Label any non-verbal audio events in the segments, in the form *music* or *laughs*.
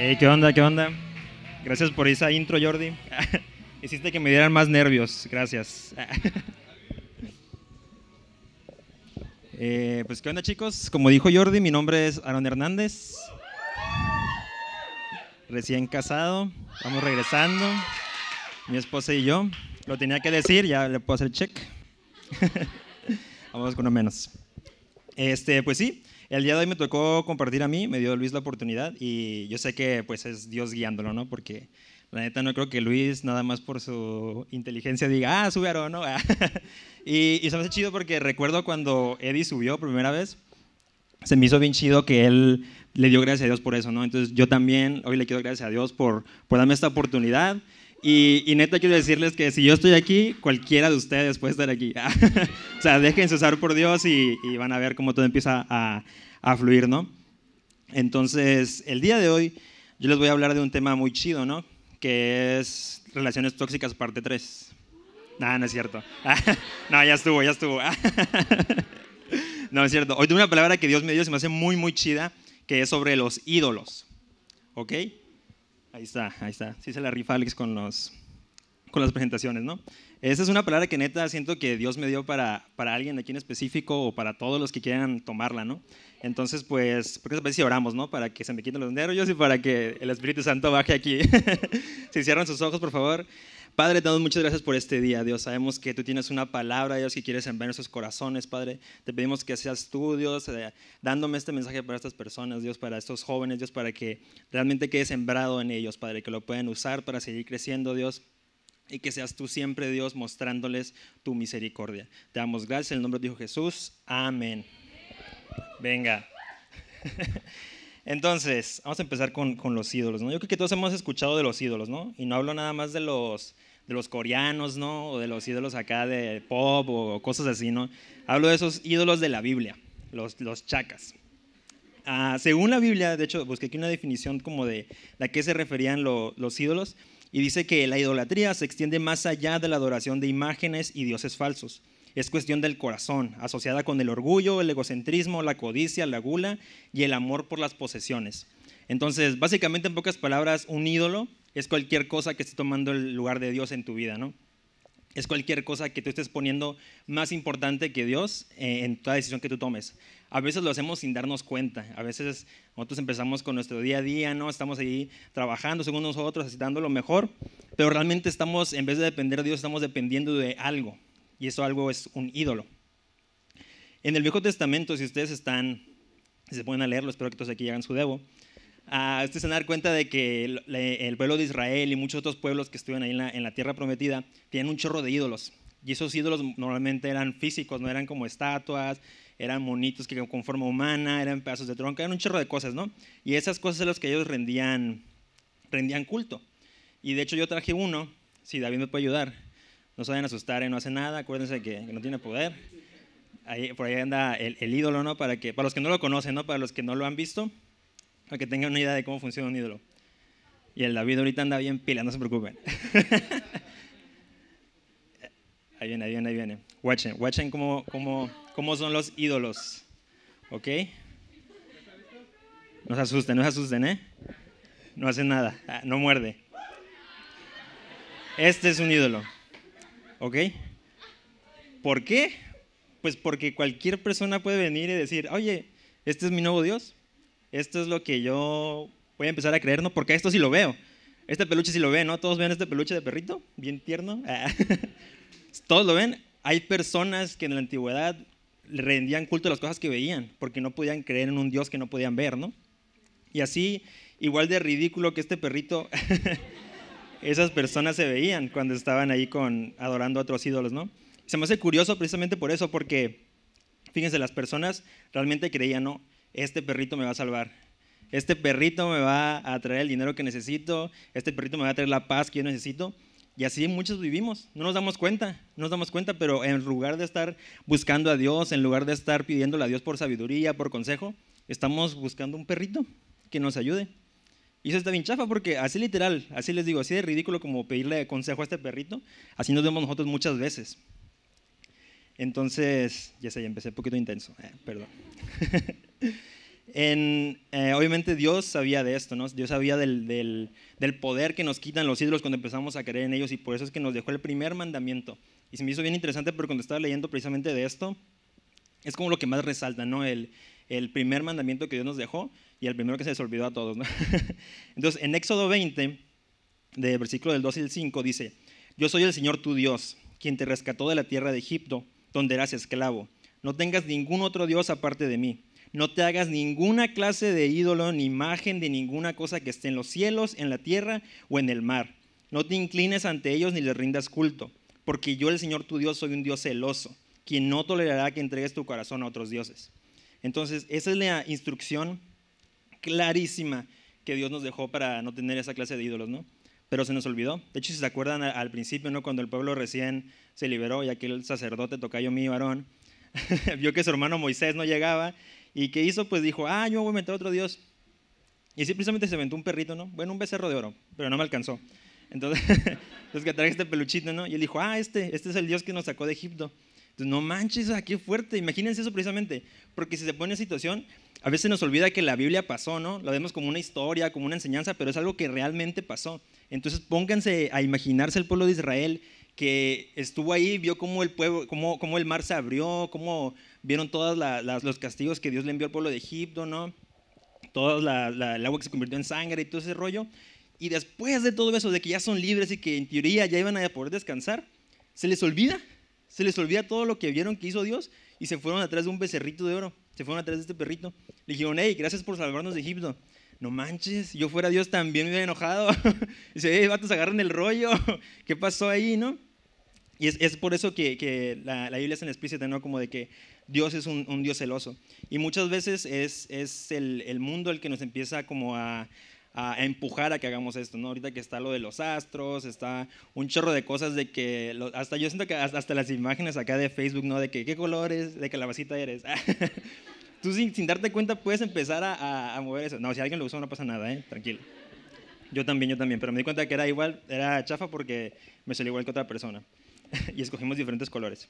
Hey, ¿qué onda? ¿Qué onda? Gracias por esa intro, Jordi. *laughs* Hiciste que me dieran más nervios. Gracias. *laughs* Eh, pues, ¿qué onda, chicos? Como dijo Jordi, mi nombre es Aaron Hernández. Recién casado. Vamos regresando. Mi esposa y yo. Lo tenía que decir, ya le puedo hacer check. *laughs* Vamos con uno menos. Este, pues sí, el día de hoy me tocó compartir a mí, me dio Luis la oportunidad y yo sé que pues es Dios guiándolo, ¿no? Porque la neta no creo que Luis nada más por su inteligencia diga, ah, sube ¿no? *laughs* y, y se me hace chido porque recuerdo cuando Eddie subió primera vez, se me hizo bien chido que él le dio gracias a Dios por eso, ¿no? Entonces yo también hoy le quiero gracias a Dios por, por darme esta oportunidad. Y, y, neta quiero decirles que si yo estoy aquí, cualquiera de ustedes puede estar aquí. *laughs* o sea, déjense usar por Dios y, y, van a ver cómo todo empieza a, a, fluir, ¿no? Entonces, el día de hoy yo les voy a hablar de un tema muy chido, ¿no? Que es relaciones tóxicas parte 3. No, no es cierto. *laughs* no, ya estuvo, ya estuvo. *laughs* no, es cierto. Hoy tengo una palabra que Dios me dio, se me hace muy, muy chida, que es sobre los ídolos. ¿Ok? Ahí está, ahí está. Sí se la rifa Alex con, los, con las presentaciones, ¿no? Esa es una palabra que neta siento que Dios me dio para, para alguien aquí en específico o para todos los que quieran tomarla, ¿no? Entonces, pues, ¿por qué se si oramos, no? Para que se me quiten los nervios y para que el Espíritu Santo baje aquí. *laughs* si cierran sus ojos, por favor. Padre, te damos muchas gracias por este día, Dios. Sabemos que tú tienes una palabra, Dios, que quieres enviar en nuestros corazones, Padre. Te pedimos que seas tú, Dios, eh, dándome este mensaje para estas personas, Dios, para estos jóvenes, Dios, para que realmente quede sembrado en ellos, Padre, que lo puedan usar para seguir creciendo, Dios. Y que seas tú siempre, Dios, mostrándoles tu misericordia. Te damos gracias en el nombre de Jesús. Amén. Venga. *laughs* Entonces, vamos a empezar con, con, los ídolos, ¿no? Yo creo que todos hemos escuchado de los ídolos, ¿no? Y no hablo nada más de los, de los coreanos, ¿no? O de los ídolos acá de pop o cosas así, ¿no? Hablo de esos ídolos de la Biblia, los, los chacas. Ah, según la Biblia, de hecho, busqué aquí una definición como de a qué se referían lo, los ídolos, y dice que la idolatría se extiende más allá de la adoración de imágenes y dioses falsos es cuestión del corazón, asociada con el orgullo, el egocentrismo, la codicia, la gula y el amor por las posesiones. Entonces, básicamente en pocas palabras, un ídolo es cualquier cosa que esté tomando el lugar de Dios en tu vida, ¿no? Es cualquier cosa que tú estés poniendo más importante que Dios eh, en toda decisión que tú tomes. A veces lo hacemos sin darnos cuenta. A veces nosotros empezamos con nuestro día a día, ¿no? Estamos ahí trabajando según nosotros, dando lo mejor, pero realmente estamos, en vez de depender de Dios, estamos dependiendo de algo y eso algo es un ídolo. En el Viejo Testamento, si ustedes están, si se pueden leerlo, espero que todos aquí hagan su debo, uh, ustedes se a dar cuenta de que el, el, pueblo de Israel y muchos otros pueblos que estuvieron ahí en la, en la tierra prometida tienen un chorro de ídolos. Y esos ídolos normalmente eran físicos, no eran como estatuas, eran monitos que con forma humana, eran pedazos de tronco, eran un chorro de cosas, ¿no? Y esas cosas son las que ellos rendían, rendían culto. Y de hecho yo traje uno, si David me puede ayudar, no se vayan a asustar, ¿eh? no hace nada, acuérdense que, que no tiene poder. Ahí, por ahí anda el, el, ídolo, ¿no? Para, que, para los que no lo conocen, ¿no? Para los que no lo han visto, para que tengan una idea de cómo funciona un ídolo. Y el David ahorita anda bien pila, no se preocupen. *laughs* ahí viene, ahí viene, ahí viene. Watchen, watchen cómo, cómo, cómo son los ídolos. ¿Ok? No se asusten, no se asusten, ¿eh? No hace nada, ah, no muerde. Este es un ídolo. ¿Ok? ¿Por qué? Pues porque cualquier persona puede venir y decir, oye, este es mi nuevo Dios, esto es lo que yo voy a empezar a creer, ¿no? Porque esto sí lo veo. Este peluche sí lo ve, ¿no? Todos ven este peluche de perrito, bien tierno. *laughs* Todos lo ven. Hay personas que en la antigüedad rendían culto a las cosas que veían, porque no podían creer en un Dios que no podían ver, ¿no? Y así, igual de ridículo que este perrito *laughs* esas personas se veían cuando estaban ahí con, adorando a otros ídolos, ¿no? Se me hace curioso precisamente por eso, porque, fíjense, las personas realmente creían, no, este perrito me va a salvar, este perrito me va a traer el dinero que necesito, este perrito me va a traer la paz que yo necesito. Y así muchos vivimos, no nos damos cuenta, no nos damos cuenta, pero en lugar de estar buscando a Dios, en lugar de estar pidiéndole a Dios por sabiduría, por consejo, estamos buscando un perrito que nos ayude. Y eso está bien chafa porque así literal, así les digo, así de ridículo como pedirle consejo a este perrito, así nos vemos nosotros muchas veces. Entonces, ya sé, ya empecé un poquito intenso, eh, perdón. *laughs* Eh, obviamente Dios sabía de esto, ¿no? Dios sabía del, poder que nos quitan los ídolos cuando empezamos a creer en ellos y por eso es que nos dejó el primer mandamiento. Y se me hizo bien interesante porque cuando estaba leyendo precisamente de esto, es como lo que más resalta, ¿no? El, el primer mandamiento que Dios nos dejó y el primero que se les olvidó a todos, ¿no? *laughs* Entonces, en Éxodo 20, de versículo del 2 y el 5, dice, yo soy el Señor tu Dios, quien te rescató de la tierra de Egipto, donde eras esclavo. No tengas ningún otro Dios aparte de mí. No te hagas ninguna clase de ídolo ni imagen de ninguna cosa que esté en los cielos, en la tierra o en el mar. No te inclines ante ellos ni les rindas culto, porque yo el Señor tu Dios soy un Dios celoso, quien no tolerará que entregues tu corazón a otros dioses. Entonces, esa es la instrucción clarísima que Dios nos dejó para no tener esa clase de ídolos, ¿no? Pero se nos olvidó. De hecho, si se acuerdan al principio, ¿no? Cuando el pueblo recién se liberó y aquel sacerdote, tocayo mi varón, *laughs* vio que su hermano Moisés no llegaba ¿Y qué hizo? Pues dijo, ah, yo voy a meter otro Dios. Y precisamente se inventó un perrito, ¿no? Bueno, un becerro de oro, pero no me alcanzó. Entonces, *laughs* entonces que trae este peluchito, ¿no? Y él dijo, ah, este, este es el Dios que nos sacó de Egipto. Entonces, no manches, ah, qué fuerte. Imagínense eso precisamente. Porque si se pone en situación, a veces nos olvida que la Biblia pasó, ¿no? Lo vemos como una historia, como una enseñanza, pero es algo que realmente pasó. Entonces, pónganse a imaginarse el pueblo de Israel que estuvo ahí, vio cómo el, pueblo, cómo, cómo el mar se abrió, cómo vieron todos los castigos que Dios le envió al pueblo de Egipto, ¿no? Todo el agua que se convirtió en sangre y todo ese rollo. Y después de todo eso, de que ya son libres y que en teoría ya iban a poder descansar, se les olvida, se les olvida todo lo que vieron que hizo Dios y se fueron atrás de un becerrito de oro, se fueron atrás de este perrito. Le dijeron, hey, gracias por salvarnos de Egipto. No manches, yo fuera Dios también me hubiera enojado. *laughs* Dice, hey, vatos, agarran el rollo. *laughs* ¿Qué pasó ahí, no? Y es, por eso que, la, Biblia es en explícita, ¿no? Como de que Dios es un, Dios celoso. Y muchas veces es, el, mundo el que nos empieza como a, empujar a que hagamos esto, ¿no? Ahorita que está lo de los astros, está un chorro de cosas de que, hasta yo siento que hasta, las imágenes acá de Facebook, ¿no? De que qué colores, de calabacita eres. *laughs* Tú sin, darte cuenta puedes empezar a, mover eso. No, si alguien lo usa no pasa nada, ¿eh? Tranquilo. Yo también, yo también, pero me di cuenta que era igual, era chafa porque me salió igual que otra persona. *laughs* y escogimos diferentes colores.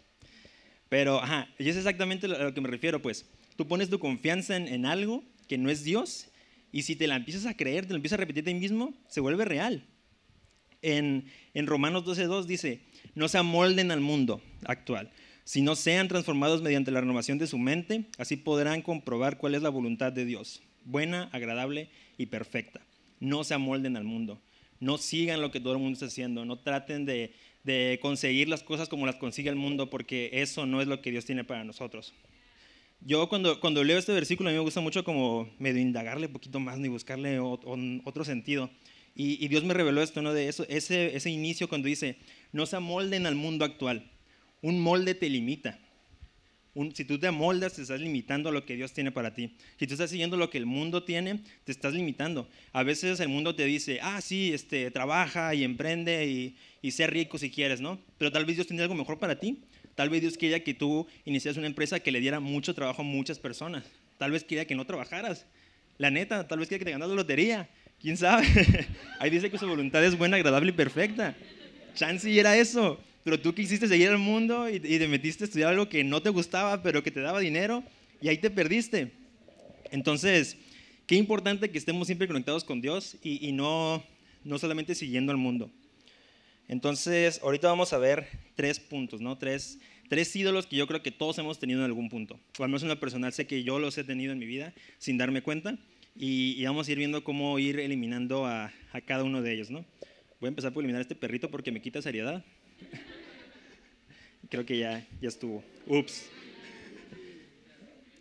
Pero, ajá, y es exactamente a lo que me refiero, pues. Tú pones tu confianza en, algo que no es Dios y si te la empiezas a creer, te lo empiezas a repetir a ti mismo, se vuelve real. En, en Romanos 12.2 dice, no se amolden al mundo actual, sino sean transformados mediante la renovación de su mente, así podrán comprobar cuál es la voluntad de Dios, buena, agradable y perfecta. No se amolden al mundo, no sigan lo que todo el mundo está haciendo, no traten de, de conseguir las cosas como las consigue el mundo, porque eso no es lo que Dios tiene para nosotros. Yo cuando, cuando leo este versículo a mí me gusta mucho como medio indagarle un poquito más ni buscarle otro sentido. Y, Dios me reveló esto, ¿no? De eso, ese, ese inicio cuando dice, no se amolden al mundo actual. Un molde te limita si tú te amoldas, te estás limitando a lo que Dios tiene para ti. Si tú estás siguiendo lo que el mundo tiene, te estás limitando. A veces el mundo te dice, ah, sí, este, trabaja y emprende y, y sé rico si quieres, ¿no? Pero tal vez Dios tiene algo mejor para ti. Tal vez Dios quería que tú iniciaras una empresa que le diera mucho trabajo a muchas personas. Tal vez quería que no trabajaras. La neta, tal vez quería que te ganas la lotería. ¿Quién sabe? *laughs* Ahí dice que su voluntad es buena, agradable y perfecta. Chance era eso. Pero tú quisiste seguir al mundo y, te metiste a estudiar algo que no te gustaba, pero que te daba dinero, y ahí te perdiste. Entonces, qué importante que estemos siempre conectados con Dios y, no, no solamente siguiendo al mundo. Entonces, ahorita vamos a ver tres puntos, ¿no? Tres, tres ídolos que yo creo que todos hemos tenido en algún punto. O al menos en lo personal sé que yo los he tenido en mi vida sin darme cuenta. Y, vamos a ir viendo cómo ir eliminando a, a, cada uno de ellos, ¿no? Voy a empezar por eliminar este perrito porque me quita seriedad. *laughs* Creo que ya, ya estuvo. Ups.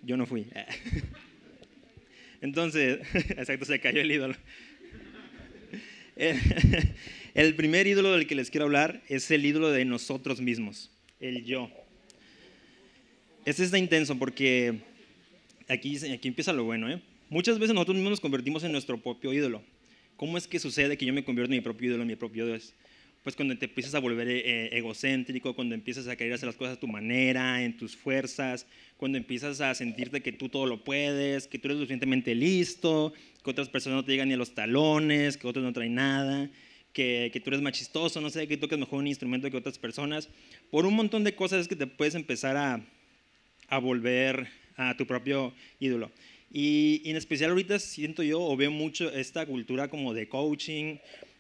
Yo no fui. *laughs* Entonces, *laughs* exacto, se cayó el ídolo. El primer ídolo del que les quiero hablar es el ídolo de nosotros mismos, el yo. Este está intenso porque aquí, aquí empieza lo bueno. ¿eh? Muchas veces nosotros mismos nos convertimos en nuestro propio ídolo. ¿Cómo es que sucede que yo me convierto en mi propio ídolo, en mi propio Dios? Pues cuando te empiezas a volver eh, egocéntrico, cuando empiezas a querer hacer las cosas a tu manera, en tus fuerzas, cuando empiezas a sentirte que tú todo lo puedes, que tú eres suficientemente listo, que otras personas no te llegan ni a los talones, que otros no traen nada, que, que tú eres más chistoso, no sé, que tocas mejor un instrumento que otras personas. Por un montón de cosas es que te puedes empezar a, a volver a tu propio ídolo. Y, en especial ahorita siento yo o veo mucho esta cultura como de coaching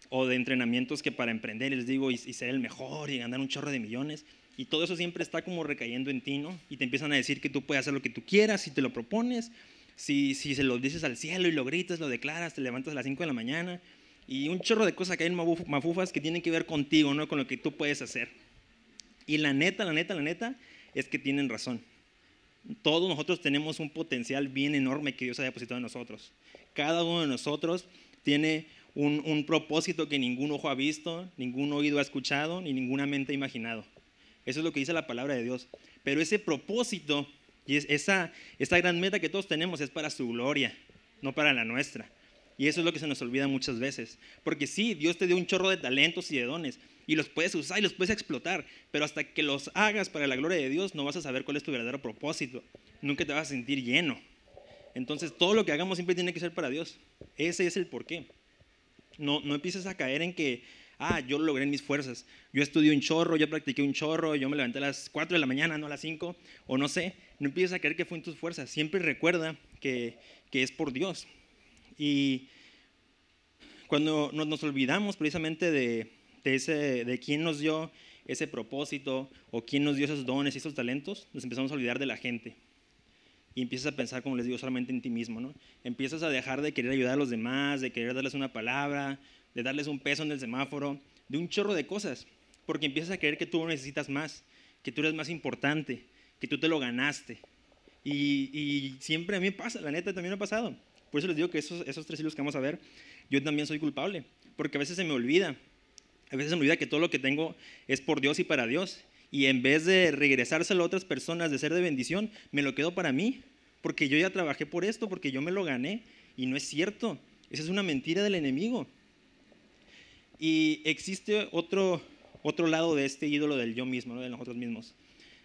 o de entrenamientos que para emprender, les digo, y, ser el mejor y ganar un chorro de millones. Y todo eso siempre está como recayendo en ti, ¿no? Y te empiezan a decir que tú puedes hacer lo que tú quieras si te lo propones, si, si se lo dices al cielo y lo gritas, lo declaras, te levantas a las 5 de la mañana. Y un chorro de cosas que hay en mafufas que tienen que ver contigo, ¿no? Con lo que tú puedes hacer. Y la neta, la neta, la neta, es que tienen razón. Todos nosotros tenemos un potencial bien enorme que Dios ha depositado en nosotros. Cada uno de nosotros tiene un, propósito que ningún ojo ha visto, ningún oído ha escuchado, ni ninguna mente ha imaginado. Eso es lo que dice la palabra de Dios. Pero ese propósito y esa, esa gran meta que todos tenemos es para su gloria, no para la nuestra. Y eso es lo que se nos olvida muchas veces. Porque sí, Dios te dio un chorro de talentos y de dones. Y los puedes usar y los puedes explotar. Pero hasta que los hagas para la gloria de Dios, no vas a saber cuál es tu verdadero propósito. Nunca te vas a sentir lleno. Entonces, todo lo que hagamos siempre tiene que ser para Dios. Ese es el porqué. No, no empieces a caer en que, ah, yo lo logré en mis fuerzas. Yo estudié un chorro, yo practiqué un chorro, yo me levanté a las 4 de la mañana, no a las 5, o no sé. No empieces a creer que fue en tus fuerzas. Siempre recuerda que, que es por Dios. Y cuando nos olvidamos precisamente de, de, ese, de quién nos dio ese propósito o quién nos dio esos dones y esos talentos, nos empezamos a olvidar de la gente. Y empiezas a pensar, como les digo, solamente en ti mismo, ¿no? Empiezas a dejar de querer ayudar a los demás, de querer darles una palabra, de darles un peso en el semáforo, de un chorro de cosas, porque empiezas a creer que tú necesitas más, que tú eres más importante, que tú te lo ganaste. Y, siempre a mí pasa, la neta también me ha pasado. Por eso les digo que esos, esos tres hilos que vamos a ver, yo también soy culpable, porque a veces se me olvida. A veces se me olvida que todo lo que tengo es por Dios y para Dios. Y en vez de regresárselo a otras personas, de ser de bendición, me lo quedo para mí. Porque yo ya trabajé por esto, porque yo me lo gané. Y no es cierto. Esa es una mentira del enemigo. Y existe otro, otro lado de este ídolo del yo mismo, de nosotros mismos.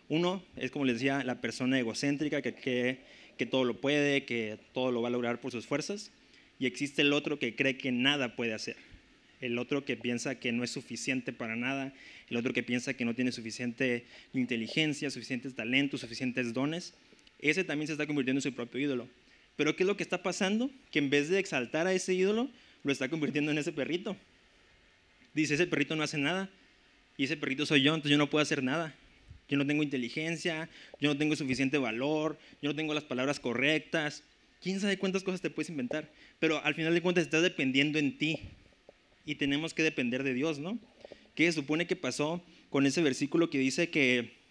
Uno es, como les decía, la persona egocéntrica que, que, que todo lo puede, que todo lo va a lograr por sus fuerzas. Y existe el otro que cree que nada puede hacer. El otro que piensa que no es suficiente para nada. El otro que piensa que no tiene suficiente inteligencia, suficientes talentos, suficientes dones. Ese también se está convirtiendo en su propio ídolo. Pero ¿qué es lo que está pasando? Que en vez de exaltar a ese ídolo, lo está convirtiendo en ese perrito. Dice, ese perrito no hace nada. Y ese perrito soy yo, entonces yo no puedo hacer nada. Yo no tengo inteligencia, yo no tengo suficiente valor, yo no tengo las palabras correctas. ¿Quién sabe cuántas cosas te puedes inventar? Pero al final de cuentas estás dependiendo en ti. Y tenemos que depender de Dios, ¿no? ¿Qué supone que pasó con ese versículo que dice que,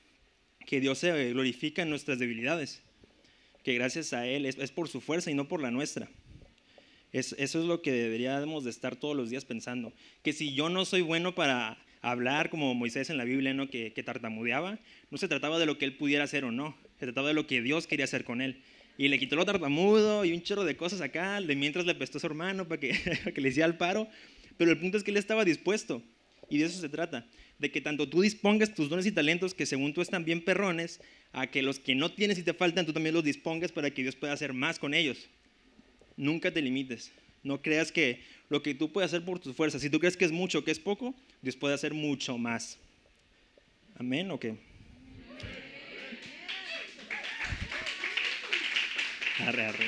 que Dios se glorifica en nuestras debilidades? Que gracias a Él es, por su fuerza y no por la nuestra. Es, eso es lo que deberíamos de estar todos los días pensando. Que si yo no soy bueno para hablar como Moisés en la Biblia, ¿no? que, tartamudeaba, no se trataba de lo que él pudiera hacer o no, se trataba de lo que Dios quería hacer con él. Y le quitó lo tartamudo y un chorro de cosas acá, de mientras le prestó a su hermano para que, *laughs* que le hiciera el paro. Pero el punto es que él estaba dispuesto. Y de eso se trata. De que tanto tú dispongas tus dones y talentos que según tú están bien perrones, a que los que no tienes y te faltan, tú también los dispongas para que Dios pueda hacer más con ellos. Nunca te limites. No creas que lo que tú puedes hacer por tus fuerzas, si tú crees que es mucho, que es poco, Dios puede hacer mucho más. Amén o qué? Arre, arre.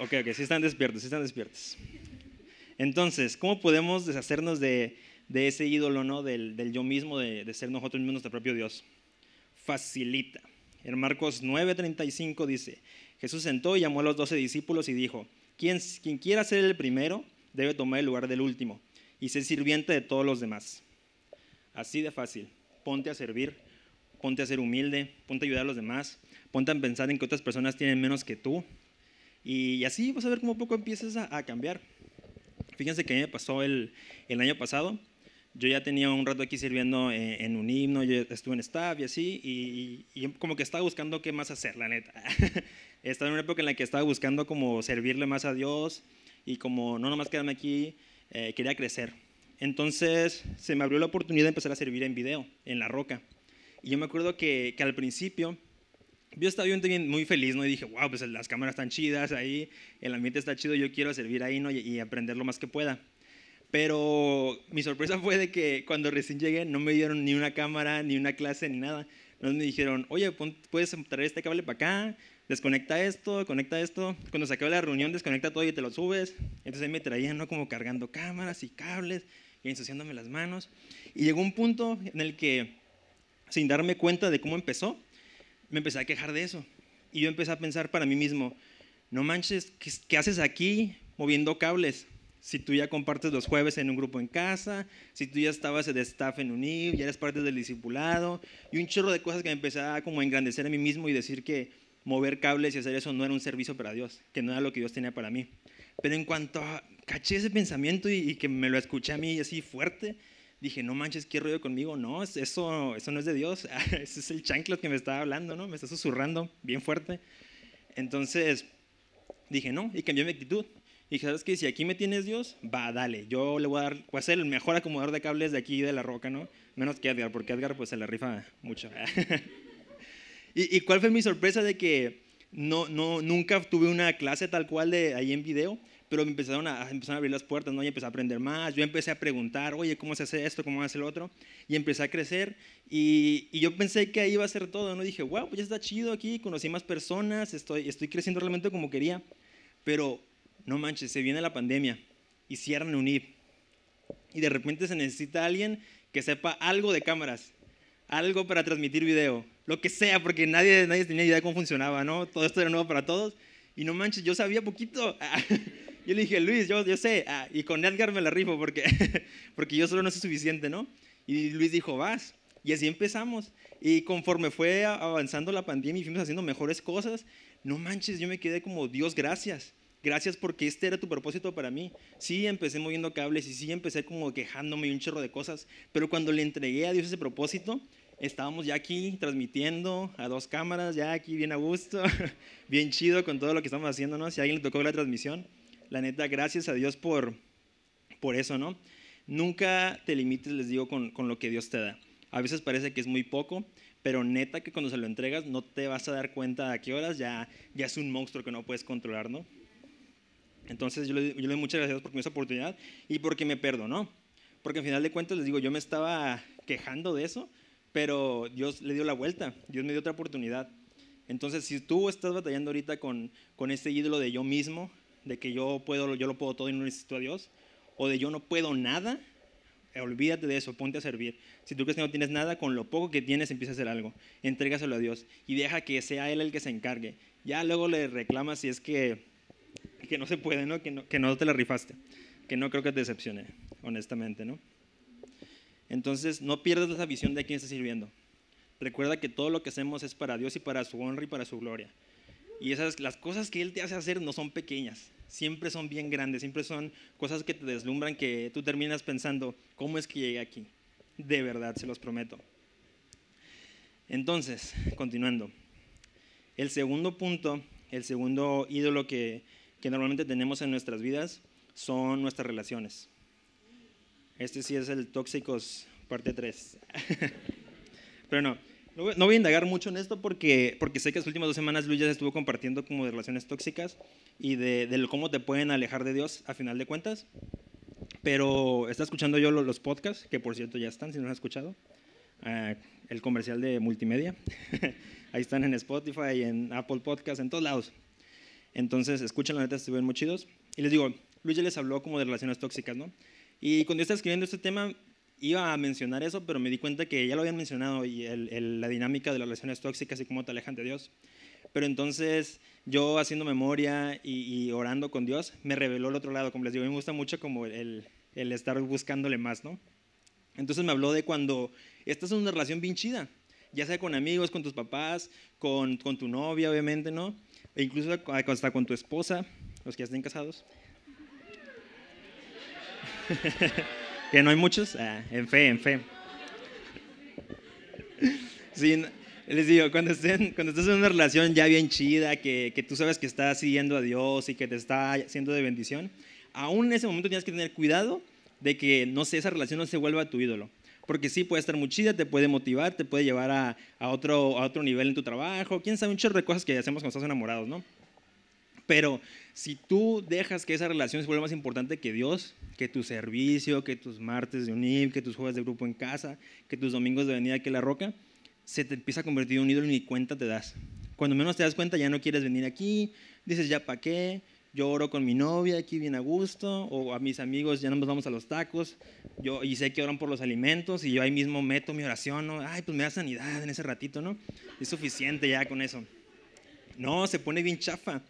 Ok, ok, sí están despiertos, sí están despiertos. Entonces, ¿cómo podemos deshacernos de, ese ídolo, ¿no? Del, yo mismo, de, ser nosotros mismos nuestro propio Dios? Facilita. En Marcos 9:35 dice, Jesús sentó y llamó a los doce discípulos y dijo, quien, quiera ser el primero debe tomar el lugar del último y ser sirviente de todos los demás. Así de fácil. Ponte a servir, ponte a ser humilde, ponte a ayudar a los demás, ponte a pensar en que otras personas tienen menos que tú. Y así vas a ver cómo poco empiezas a, cambiar. Fíjense que a mí me pasó el, el, año pasado. Yo ya tenía un rato aquí sirviendo en, en un himno, yo estuve en staff y así, y, y, como que estaba buscando qué más hacer, la neta. *laughs* estaba en una época en la que estaba buscando como servirle más a Dios y como no nomás quedarme aquí, eh, quería crecer. Entonces se me abrió la oportunidad de empezar a servir en video, en La Roca. Y yo me acuerdo que, que al principio yo estaba bien, muy feliz, ¿no? Y dije, wow, pues las cámaras están chidas ahí, el ambiente está chido, yo quiero servir ahí, ¿no? Y, y aprender lo más que pueda. Pero mi sorpresa *laughs* fue de que cuando recién llegué no me dieron ni una cámara, ni una clase, ni nada. No me dijeron, oye, puedes traer este cable para acá, desconecta esto, conecta esto. Cuando se acaba la reunión, desconecta todo y te lo subes. Entonces ahí me traían, ¿no? Como cargando cámaras y cables y ensuciándome las manos. Y llegó un punto en el que, sin darme cuenta de cómo empezó, me empecé a quejar de eso. Y yo empecé a pensar para mí mismo, no manches, ¿qué, haces aquí moviendo cables? si tú ya compartes los jueves en un grupo en casa, si tú ya estabas de staff en UNIV, ya eres parte del discipulado, y un chorro de cosas que me empecé a como engrandecer a mí mismo y decir que mover cables y hacer eso no era un servicio para Dios, que no era lo que Dios tenía para mí. Pero en cuanto a, caché ese pensamiento y, que me lo escuché a mí así fuerte, dije, no manches, ¿qué rollo conmigo? No, eso, eso no es de Dios, *laughs* ese es el chanclot que me estaba hablando, ¿no? Me está susurrando bien fuerte. Entonces dije, no, y cambié mi actitud. Y dije, ¿sabes qué? Si aquí me tienes Dios, va, dale. Yo le voy a dar, voy a ser el mejor acomodador de cables de aquí de la roca, ¿no? Menos que Edgar, porque Edgar pues se le rifa mucho. *laughs* ¿Y, cuál fue mi sorpresa de que no, no, nunca tuve una clase tal cual de ahí en video, pero me empezaron a, empezaron a abrir las puertas, ¿no? Y empecé a aprender más. Yo empecé a preguntar, oye, ¿cómo se hace esto? ¿Cómo se hace lo otro? Y empecé a crecer. Y, y, yo pensé que ahí iba a ser todo, ¿no? Dije, wow, pues ya está chido aquí, conocí más personas, estoy, estoy creciendo realmente como quería. Pero no manches, se viene la pandemia y cierran UNIP. Y de repente se necesita alguien que sepa algo de cámaras, algo para transmitir video, lo que sea, porque nadie, nadie tenía idea de cómo funcionaba, ¿no? Todo esto era nuevo para todos. Y no manches, yo sabía poquito. *laughs* Yo le dije, Luis, yo, sé. Ah, y con Edgar me la rifo porque, *laughs* porque yo solo no soy suficiente, ¿no? Y Luis dijo, vas. Y así empezamos. Y conforme fue avanzando la pandemia y fuimos haciendo mejores cosas, no manches, yo me quedé como, Dios, gracias. Gracias porque este era tu propósito para mí. Sí, empecé moviendo cables y sí, empecé como quejándome y un chorro de cosas, pero cuando le entregué a Dios ese propósito, estábamos ya aquí transmitiendo a dos cámaras, ya aquí bien a gusto, *laughs* bien chido con todo lo que estamos haciendo, ¿no? Si a alguien le tocó la transmisión, la neta, gracias a Dios por, por eso, ¿no? Nunca te limites, les digo, con, con lo que Dios te da. A veces parece que es muy poco, pero neta que cuando se lo entregas no te vas a dar cuenta a qué horas ya, ya es un monstruo que no puedes controlar, ¿no? Entonces yo le, yo le doy muchas gracias por esa oportunidad y porque me perdonó. Porque al final de cuentas les digo, yo me estaba quejando de eso, pero Dios le dio la vuelta, Dios me dio otra oportunidad. Entonces, si tú estás batallando ahorita con, con este ídolo de yo mismo, de que yo, puedo, yo lo puedo todo y no necesito a Dios, o de yo no puedo nada, olvídate de eso, ponte a servir. Si tú crees que no tienes nada, con lo poco que tienes empieza a hacer algo. Entrégaselo a Dios y deja que sea Él el que se encargue. Ya luego le reclamas si es que que no se puede, ¿no? Que, no, que no te la rifaste, que no creo que te decepcione, honestamente, ¿no? Entonces, no pierdas esa visión de quién estás sirviendo. Recuerda que todo lo que hacemos es para Dios y para su honra y para su gloria. Y esas, las cosas que Él te hace hacer no son pequeñas, siempre son bien grandes, siempre son cosas que te deslumbran, que tú terminas pensando, ¿cómo es que llegué aquí? De verdad, se los prometo. Entonces, continuando. El segundo punto, el segundo ídolo que, que normalmente tenemos en nuestras vidas son nuestras relaciones. Este sí es el Tóxicos parte 3. *laughs* Pero no, no voy a indagar mucho en esto porque, sé que las últimas dos semanas Luis ya estuvo compartiendo como de relaciones tóxicas y de, cómo te pueden alejar de Dios a final de cuentas. Pero está escuchando yo los, podcasts, que por cierto ya están, si no lo han escuchado. Ah, el comercial de multimedia. *laughs* Ahí están en Spotify, en Apple Podcasts, en todos lados. Entonces, escuchen, la neta, estuvieron muy chidos. Y les digo, Luis ya les habló como de relaciones tóxicas, ¿no? Y cuando yo estaba escribiendo este tema, iba a mencionar eso, pero me di cuenta que ya lo habían mencionado y la dinámica de las relaciones tóxicas y cómo te alejan de Dios. Pero entonces, yo haciendo memoria y, orando con Dios, me reveló el otro lado. Como les digo, me gusta mucho como el, el estar buscándole más, ¿no? Entonces me habló de cuando estás en una relación bien chida, ya sea con amigos, con tus papás, con, con tu novia, obviamente, ¿no? e incluso hasta con tu esposa, los que ya estén casados. *laughs* que no hay muchos, ah, en fe, en fe. Sí, les digo, cuando, estén, cuando estás en una relación ya bien chida, que, que, tú sabes que estás siguiendo a Dios y que te está haciendo de bendición, aún en ese momento tienes que tener cuidado de que, no sé, esa relación no se vuelva tu ídolo porque sí puede estar muy chida, te puede motivar, te puede llevar a, otro, a otro nivel en tu trabajo, quién sabe, un chorro de cosas que hacemos cuando estás enamorados, ¿no? Pero si tú dejas que esa relación se vuelva más importante que Dios, que tu servicio, que tus martes de unir, que tus jueves de grupo en casa, que tus domingos de venida que la roca, se te empieza a convertir en un ídolo y ni cuenta te das. Cuando menos te das cuenta ya no quieres venir aquí, dices ya para qué, yo oro con mi novia aquí bien a gusto, o a mis amigos ya no nos vamos a los tacos, yo, y sé que oran por los alimentos, y yo ahí mismo meto mi oración, ¿no? ay, pues me da sanidad en ese ratito, ¿no? Es suficiente ya con eso. No, se pone bien chafa.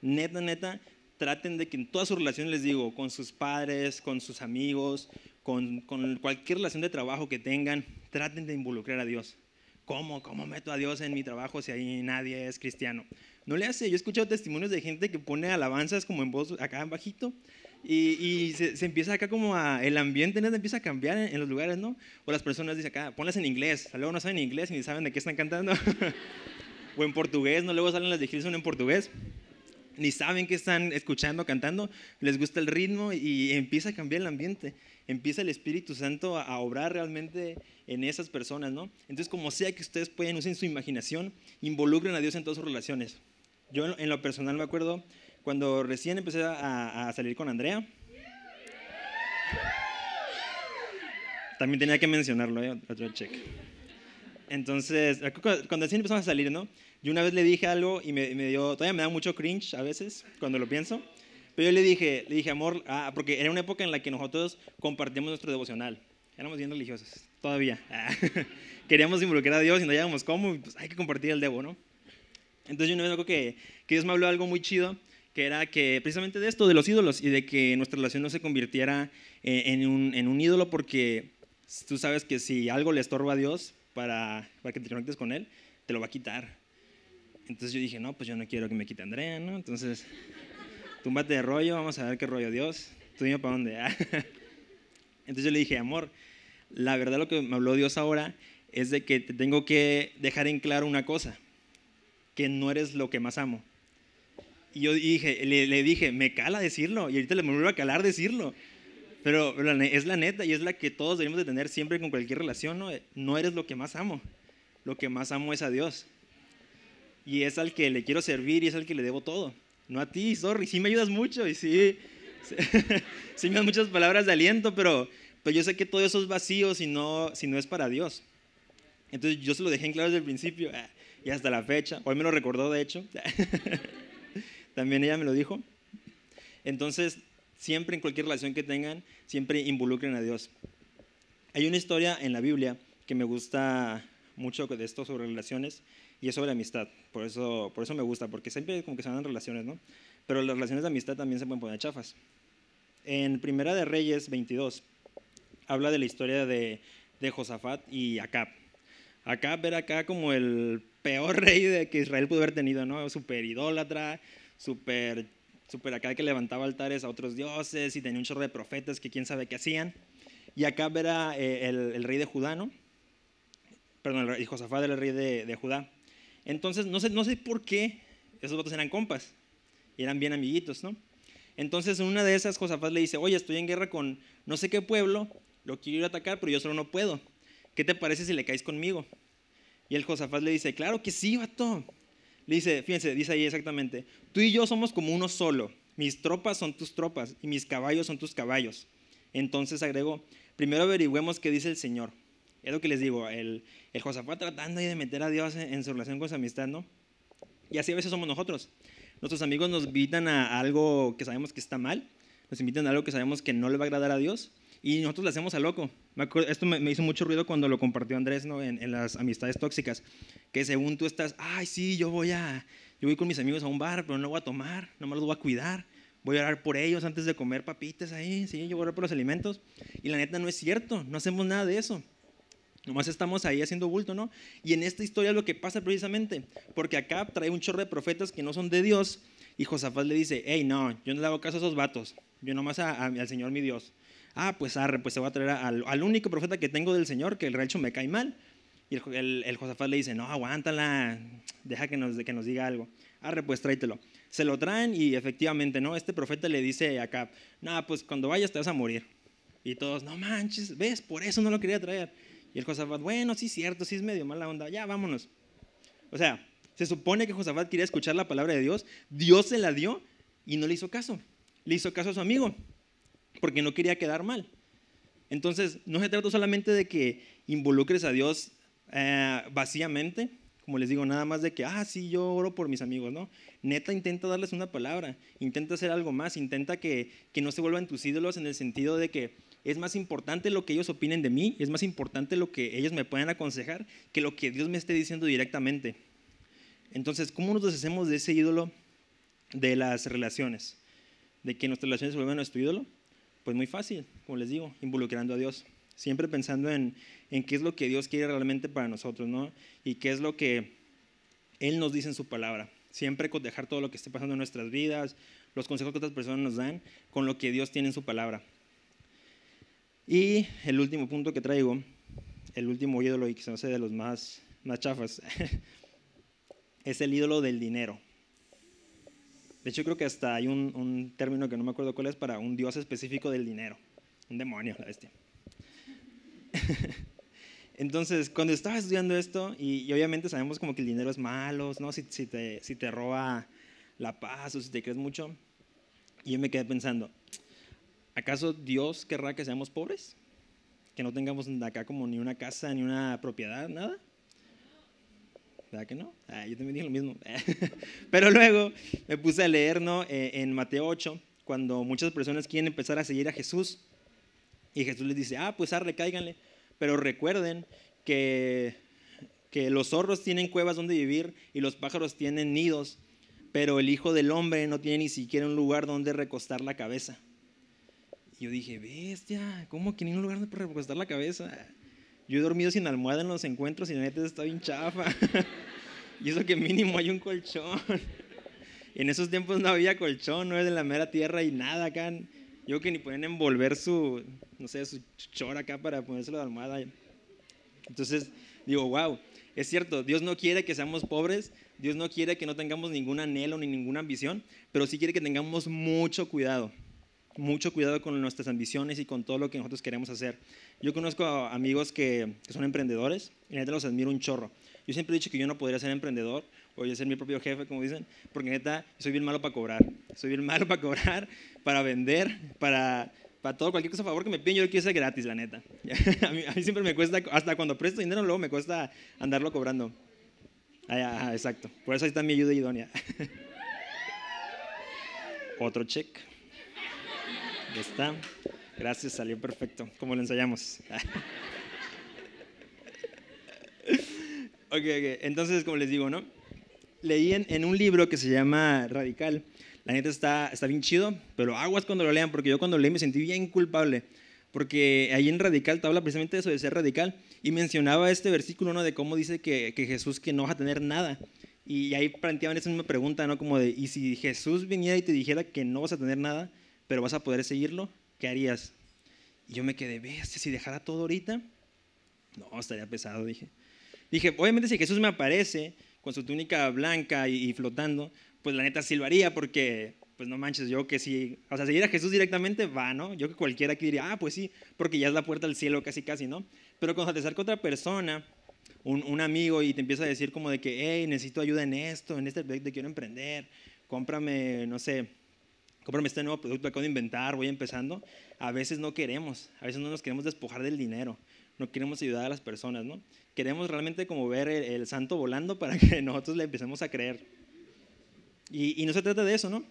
Neta, neta, traten de que en todas sus relaciones, les digo, con sus padres, con sus amigos, con, con cualquier relación de trabajo que tengan, traten de involucrar a Dios. ¿Cómo? ¿Cómo meto a Dios en mi trabajo si ahí nadie es cristiano? No le hace. Yo he escuchado testimonios de gente que pone alabanzas como en voz acá en bajito y, y se, se, empieza acá como a, el ambiente ¿no? empieza a cambiar en, en, los lugares, ¿no? O las personas dicen acá, ponlas en inglés. Luego no saben inglés ni saben de qué están cantando. *laughs* o en portugués, ¿no? Luego salen las de Gilson en portugués ni saben qué están escuchando, cantando, les gusta el ritmo y empieza a cambiar el ambiente, empieza el Espíritu Santo a, obrar realmente en esas personas, ¿no? Entonces, como sea que ustedes pueden, usen su imaginación, involucren a Dios en todas sus relaciones. Yo en lo personal me acuerdo cuando recién empecé a, salir con Andrea, también tenía que mencionarlo, ¿eh? otro check. Entonces, cuando recién empezamos a salir, ¿no? Yo una vez le dije algo y me, me, dio, todavía me da mucho cringe a veces cuando lo pienso, pero yo le dije, le dije, amor, ah, porque era una época en la que nosotros compartíamos nuestro devocional, éramos bien religiosos, todavía. *laughs* Queríamos involucrar a Dios y no sabíamos cómo, pues hay que compartir el devo, ¿no? Entonces yo una vez me que, que Dios me habló algo muy chido, que era que precisamente de esto, de los ídolos, y de que nuestra relación no se convirtiera en, en, un, en un ídolo, porque tú sabes que si algo le estorba a Dios para, para que te conectes con Él, te lo va a quitar. Entonces yo dije, no, pues yo no quiero que me quite Andrea, ¿no? Entonces, túmbate de rollo, vamos a ver qué rollo Dios. Tú dime para dónde. Entonces yo le dije, amor, la verdad lo que me habló Dios ahora es de que te tengo que dejar en claro una cosa, que no eres lo que más amo. Y yo dije, le, le dije, me cala decirlo, y ahorita le me vuelve a calar decirlo. Pero, pero es la neta y es la que todos debemos de tener siempre con cualquier relación, ¿no? No eres lo que más amo, lo que más amo es a Dios y es al que le quiero servir y es al que le debo todo. No a ti, sorry, sí me ayudas mucho y sí, *laughs* sí, me das muchas palabras de aliento, pero, pero yo sé que todo eso es vacío si no, si no es para Dios. Entonces yo se lo dejé en claro desde el principio ah, y hasta la fecha. Hoy me lo recordó, de hecho. *laughs* También ella me lo dijo. Entonces, siempre en cualquier relación que tengan, siempre involucren a Dios. Hay una historia en la Biblia que me gusta mucho de esto sobre relaciones y es sobre amistad. Por eso, por eso me gusta, porque siempre como que se dan relaciones, ¿no? Pero las relaciones de amistad también se pueden poner chafas. En Primera de Reyes 22 habla de la historia de, de Josafat y Acab. Acab era acá como el peor *laughs* rey de que Israel pudo haber tenido, ¿no? Super idólatra, super, super acá que levantaba altares a otros dioses y tenía un chorro de profetas que quién sabe qué hacían. Y Acab era eh, el, el, rey de Judá, ¿no? Perdón, el, Josafat era el rey de, de Judá. Entonces, no sé, no sé por qué esos votos eran compas, y eran bien amiguitos, ¿no? Entonces, en una de esas, Josafat le dice, oye, estoy en guerra con no sé qué pueblo, lo quiero ir a atacar, pero yo solo no puedo. ¿Qué te parece si le caes conmigo? Y el Josafat le dice, claro que sí, vato. Le dice, fíjense, dice ahí exactamente, tú y yo somos como uno solo. Mis tropas son tus tropas y mis caballos son tus caballos. Entonces agregó, primero averigüemos qué dice el Señor. Es lo que les digo, el, el Josafat tratando de meter a Dios en, su relación con su amistad, ¿no? Y así a veces somos nosotros. Nuestros amigos nos invitan a algo que sabemos que está mal, nos invitan a algo que sabemos que no le va a agradar a Dios y nosotros le hacemos a loco. Me acuerdo, esto me, me, hizo mucho ruido cuando lo compartió Andrés ¿no? En, en, las amistades tóxicas, que según tú estás, ay, sí, yo voy a, yo voy con mis amigos a un bar, pero no voy a tomar, no me los voy a cuidar, voy a orar por ellos antes de comer papitas ahí, sí, yo voy a orar por los alimentos. Y la neta no es cierto, no hacemos nada de eso. Nomás estamos ahí haciendo bulto, ¿no? Y en esta historia es lo que pasa precisamente, porque acá trae un chorro de profetas que no son de Dios, y Josafat le dice, hey, no, yo no le hago caso a esos vatos, yo nomás a, a, al Señor mi Dios. Ah, pues arre, pues se va a traer al, al, único profeta que tengo del Señor, que el rancho me cae mal. Y el, el, el, Josafat le dice, no, aguántala, deja que nos, que nos diga algo. Arre, pues tráetelo. Se lo traen y efectivamente, ¿no? Este profeta le dice acá, no, pues cuando vayas te vas a morir. Y todos, no manches, ves, por eso no lo quería traer. Y el Josafat, bueno, sí cierto, sí es medio mala onda, ya vámonos. O sea, se supone que Josafat quería escuchar la palabra de Dios, Dios se la dio y no le hizo caso. Le hizo caso a su amigo, porque no quería quedar mal. Entonces, no se trata solamente de que involucres a Dios eh, vacíamente, como les digo, nada más de que, ah, sí, yo oro por mis amigos, ¿no? Neta, intenta darles una palabra, intenta hacer algo más, intenta que, que no se vuelvan tus ídolos en el sentido de que es más importante lo que ellos opinen de mí, es más importante lo que ellos me puedan aconsejar que lo que Dios me esté diciendo directamente. Entonces, ¿cómo nos deshacemos de ese ídolo de las relaciones? De que nuestras relaciones se vuelvan nuestro ídolo. Pues muy fácil, como les digo, involucrando a Dios. Siempre pensando en, en qué es lo que Dios quiere realmente para nosotros, ¿no? Y qué es lo que Él nos dice en su palabra. Siempre cotejar todo lo que esté pasando en nuestras vidas, los consejos que otras personas nos dan, con lo que Dios tiene en su palabra. Y el último punto que traigo, el último ídolo y hace de los más, más chafas, *laughs* es el ídolo del dinero. De hecho, creo que hasta hay un, un, término que no me acuerdo cuál es para un dios específico del dinero. Un demonio, la bestia. *laughs* Entonces, cuando estaba estudiando esto, y, y, obviamente sabemos como que el dinero es malo, ¿no? Si, si, te, si te roba la paz o si te crees mucho, y yo me quedé pensando, ¿Acaso Dios querrá que seamos pobres? Que no tengamos acá como ni una casa, ni una propiedad, nada. ¿Verdad que no? Ah, yo también dije lo mismo. *laughs* Pero luego me puse a leer. Eh, en Mateo 8, cuando muchas personas quieren empezar a seguir a Jesús. Y Jesús les dice, ah, pues arre, cáiganle. Pero recuerden que, que los zorros tienen cuevas donde vivir y los pájaros tienen nidos, pero el Hijo del Hombre no tiene ni siquiera un lugar donde recostar la cabeza. Y yo dije, bestia, ¿cómo que ni un lugar para recostar la cabeza? Yo he dormido sin almohada en los encuentros y la neta está bien chafa. *laughs* y eso que mínimo hay un colchón. *laughs* en esos tiempos no había colchón, no es de la mera tierra y nada acá. Yo que ni pueden envolver su, no sé, su chor acá para ponérselo de almohada. Entonces digo, wow, es cierto, Dios no quiere que seamos pobres, Dios no quiere que no tengamos ningún anhelo ni ninguna ambición, pero sí quiere que tengamos mucho cuidado mucho cuidado con nuestras ambiciones y con todo lo que nosotros queremos hacer. Yo conozco amigos que, son emprendedores y neta los admiro un chorro. Yo siempre he dicho que yo no podría ser emprendedor o yo ser mi propio jefe, como dicen, porque neta soy bien malo para cobrar. Soy bien *laughs* malo para cobrar, para vender, para, para todo, cualquier cosa a favor que me piden, yo lo quiero hacer gratis, la neta. *laughs* a, mí, a mí siempre me cuesta, hasta cuando presto dinero, luego me cuesta andarlo cobrando. Ah, exacto. Por eso ahí está mi ayuda idónea. *laughs* Otro check. Ya está. Gracias, salió perfecto. Como lo ensayamos. *laughs* ok, ok. Entonces, como les digo, ¿no? Leí en, un libro que se llama Radical. La neta está, está bien chido, pero aguas cuando lo lean, porque yo cuando leí me sentí bien culpable. Porque ahí en Radical te habla precisamente de eso, de ser radical. Y mencionaba este versículo, ¿no? De cómo dice que, que Jesús que no va a tener nada. Y ahí planteaban esa misma pregunta, ¿no? Como de, ¿y si Jesús viniera y te dijera que no vas a tener nada? Pero vas a poder seguirlo, ¿qué harías? Y yo me quedé, bestia, si dejara todo ahorita, no, estaría pesado, dije. Dije, obviamente si Jesús me aparece con su túnica blanca y, flotando, pues la neta sí lo haría porque, pues no manches, yo que sí, o sea, seguir a Jesús directamente va, ¿no? Yo que cualquiera aquí diría, ah, pues sí, porque ya es la puerta al cielo casi, casi, ¿no? Pero cuando te acerca otra persona, un, un, amigo y te empieza a decir como de que, hey, necesito ayuda en esto, en este proyecto quiero emprender, cómprame, no sé, cómprame este nuevo producto que acabo de inventar, voy empezando. A veces no queremos, a veces no nos queremos despojar del dinero, no queremos ayudar a las personas, ¿no? Queremos realmente como ver el, santo volando para que *laughs* nosotros le empecemos a creer. Y, no se trata de eso, ¿no?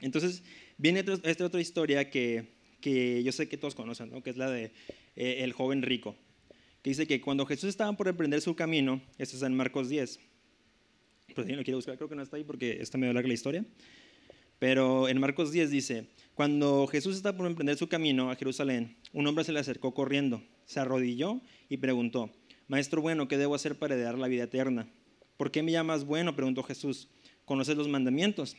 Entonces, viene esta otra historia que, que yo sé que todos conocen, ¿no? Que es la de eh, el joven rico, que dice que cuando Jesús estaba por emprender su camino, esto está en Marcos 10, pero si no quiero buscar, creo que no está ahí porque está medio larga la historia. Pero en Marcos 10 dice, cuando Jesús estaba por emprender su camino a Jerusalén, un hombre se le acercó corriendo, se arrodilló y preguntó, Maestro bueno, ¿qué debo hacer para heredar la vida eterna? ¿Por qué me llamas bueno? preguntó Jesús. ¿Conoces los mandamientos?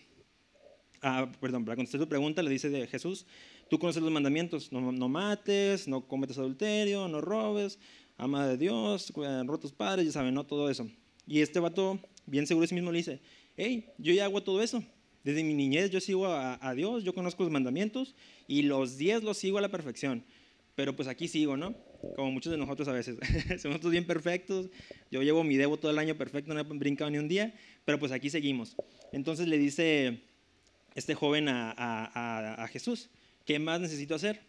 Ah, perdón, para contestar tu pregunta le dice de Jesús, tú conoces los mandamientos, no, mates, no cometas adulterio, no robes, ama de Dios, honra a tus padres, ya saben, ¿no? Todo eso. Y este vato, bien seguro de sí mismo, le dice, hey, yo ya hago todo eso. Desde mi niñez yo sigo a, Dios, yo conozco los mandamientos y los 10 los sigo a la perfección. Pero pues aquí sigo, ¿no? Como muchos de nosotros a veces. *laughs* Somos todos bien perfectos. Yo llevo mi debo todo el año perfecto, no he brincado ni un día, pero pues aquí seguimos. Entonces le dice este joven a, a, a Jesús, ¿qué más necesito hacer?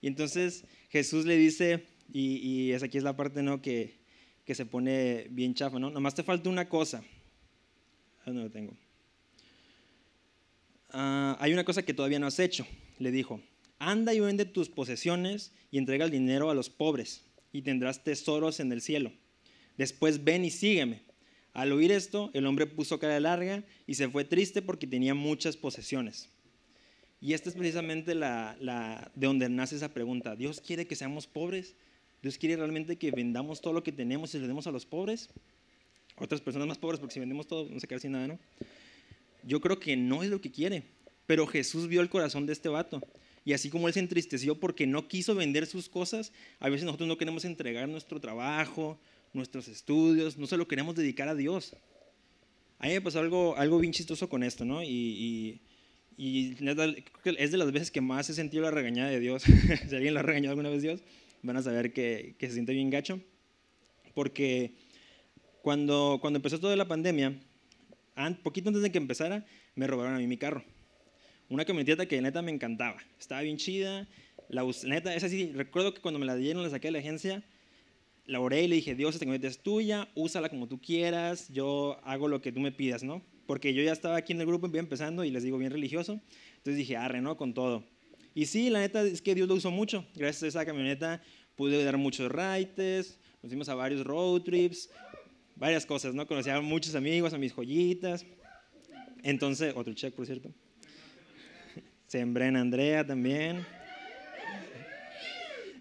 Y entonces Jesús le dice, y, y es aquí es la parte, ¿no? Que, que se pone bien chafa, ¿no? Nomás te falta una cosa. ¿Dónde lo tengo? Ah, hay una cosa que todavía no has hecho, le dijo. Anda y vende tus posesiones y entrega el dinero a los pobres y tendrás tesoros en el cielo. Después ven y sígueme. Al oír esto, el hombre puso cara larga y se fue triste porque tenía muchas posesiones. Y esta es precisamente la, de donde nace esa pregunta. ¿Dios quiere que seamos pobres? ¿Dios quiere realmente que vendamos todo lo que tenemos y le demos a los pobres? Otras personas más pobres, porque si vendemos todo no se queda sin nada, ¿no? Yo creo que no es lo que quiere. Pero Jesús vio el corazón de este vato. Y así como él se entristeció porque no quiso vender sus cosas, a veces nosotros no queremos entregar nuestro trabajo, nuestros estudios, no se lo queremos dedicar a Dios. A mí me pasó algo, algo bien chistoso con esto, ¿no? Y, y, es de las veces que más he sentido la regañada de Dios. *laughs* si alguien lo ha regañado alguna vez Dios, van a saber que, que se siente bien gacho. Porque cuando, cuando empezó toda la pandemia, poquito antes de que empezara, me robaron a mí mi carro. Una camioneta que neta me encantaba. Estaba bien chida. La neta, es así. Recuerdo que cuando me la dieron, la saqué de la agencia, la oré y le dije, Dios, esta camioneta es tuya, úsala como tú quieras, yo hago lo que tú me pidas, ¿no? Porque yo ya estaba aquí en el grupo, bien empezando, y les digo, bien religioso. Entonces dije, arre, ¿no? Con todo. Y sí, la neta es que Dios lo usó mucho. Gracias a esa camioneta pude dar muchos rides, nos fuimos a varios road trips, varias cosas, ¿no? Conocí a muchos amigos, a mis joyitas. Entonces, otro check, por cierto. *laughs* Sembré en Andrea también.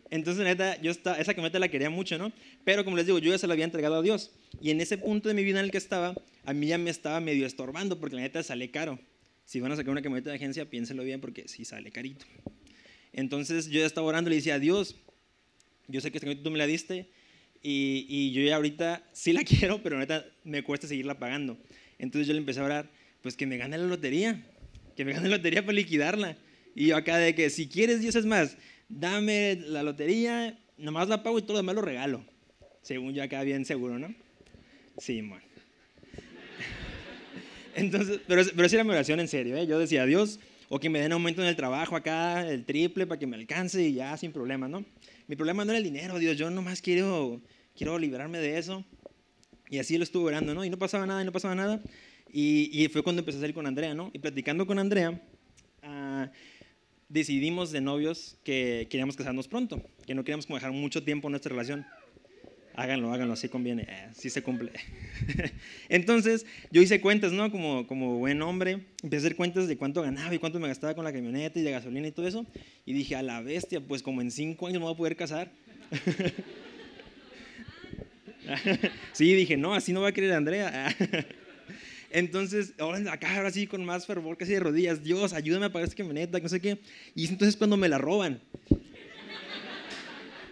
Entonces, neta, yo estaba, esa camioneta la quería mucho, ¿no? Pero como les digo, yo ya se la había entregado a Dios. Y en ese punto de mi vida en el que estaba, a mí ya me estaba medio estorbando porque la neta sale caro. Si van a sacar una camioneta de agencia, piénselo bien porque sí sale carito. Entonces yo ya estaba orando le decía, Dios, yo sé que esta camioneta tú me la diste y, yo ya ahorita sí la *laughs* quiero, pero neta me cuesta seguirla pagando. Entonces yo le empecé a orar, pues que me gane la lotería, que me *laughs* gane la lotería para liquidarla. Y yo acá de que si quieres, Dios es más, dame la lotería, nomás la pago y todo lo demás lo regalo. Según yo acá bien seguro, ¿no? Sí, bueno. *laughs* Entonces, pero, pero sí era mi oración en serio, ¿eh? Yo decía, Dios, o que me den aumento en el trabajo acá, el triple, para que me alcance y ya sin problema, ¿no? Mi problema no era el dinero, Dios, yo nomás quiero, quiero liberarme de eso. Y así lo estuve orando, ¿no? Y no pasaba nada, y no pasaba nada. Y, fue cuando empecé a salir con Andrea, ¿no? Y platicando con Andrea, uh, decidimos de novios que queríamos casarnos pronto, que no queríamos dejar mucho tiempo en nuestra relación. Háganlo, háganlo, así conviene, eh, se cumple. *laughs* Entonces, yo hice cuentas, ¿no? Como, como buen hombre, empecé a hacer cuentas de cuánto ganaba y cuánto me gastaba con la camioneta y de gasolina y todo eso. Y dije, a la bestia, pues como en cinco años me voy a poder casar. *laughs* sí, dije, no, así no va a querer Andrea. *laughs* Entonces, ahora acá, ahora sí, con más fervor, casi de rodillas, Dios, ayúdame a pagar esta camioneta, no sé qué. Y entonces cuando me la roban.